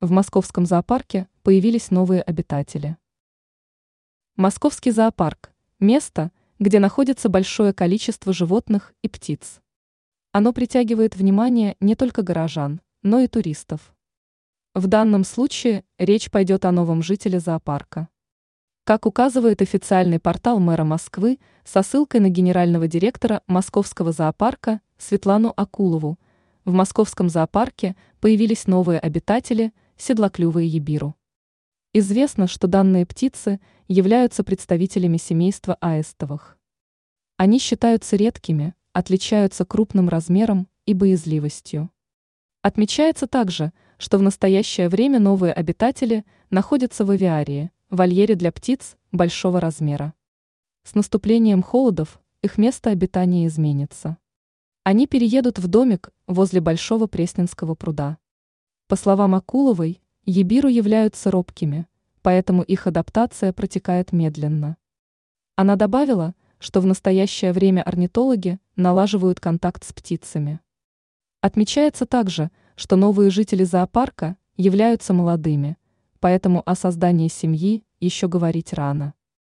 В московском зоопарке появились новые обитатели. Московский зоопарк – место, где находится большое количество животных и птиц. Оно притягивает внимание не только горожан, но и туристов. В данном случае речь пойдет о новом жителе зоопарка. Как указывает официальный портал мэра Москвы со ссылкой на генерального директора Московского зоопарка Светлану Акулову, в Московском зоопарке появились новые обитатели – седлоклювые ебиру. Известно, что данные птицы являются представителями семейства аистовых. Они считаются редкими, отличаются крупным размером и боязливостью. Отмечается также, что в настоящее время новые обитатели находятся в авиарии, вольере для птиц большого размера. С наступлением холодов их место обитания изменится. Они переедут в домик возле Большого Пресненского пруда. По словам Акуловой, ебиру являются робкими, поэтому их адаптация протекает медленно. Она добавила, что в настоящее время орнитологи налаживают контакт с птицами. Отмечается также, что новые жители зоопарка являются молодыми, поэтому о создании семьи еще говорить рано.